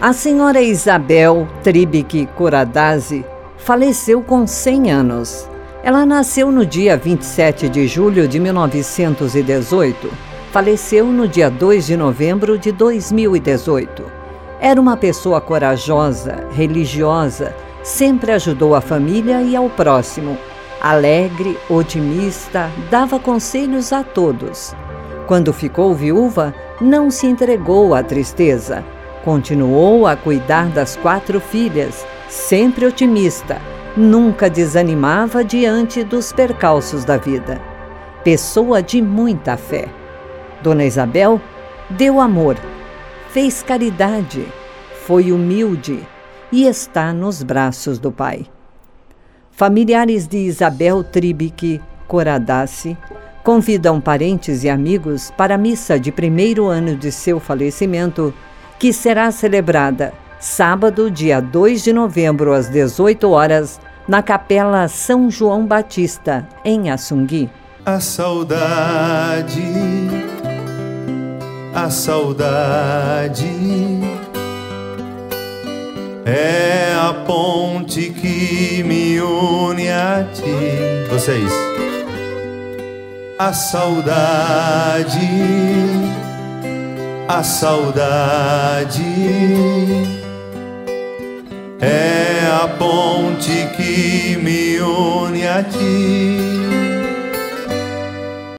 A senhora Isabel Tribic Coradazzi faleceu com 100 anos. Ela nasceu no dia 27 de julho de 1918. Faleceu no dia 2 de novembro de 2018. Era uma pessoa corajosa, religiosa, sempre ajudou a família e ao próximo. Alegre, otimista, dava conselhos a todos. Quando ficou viúva, não se entregou à tristeza. Continuou a cuidar das quatro filhas, sempre otimista, nunca desanimava diante dos percalços da vida. Pessoa de muita fé. Dona Isabel deu amor, fez caridade, foi humilde e está nos braços do Pai. Familiares de Isabel Tribic Coradassi convidam parentes e amigos para a missa de primeiro ano de seu falecimento, que será celebrada sábado, dia 2 de novembro, às 18 horas, na Capela São João Batista, em Assungui. A saudade, a saudade é a ponte que me une a ti. Vocês a saudade, a saudade é a ponte que me une a ti.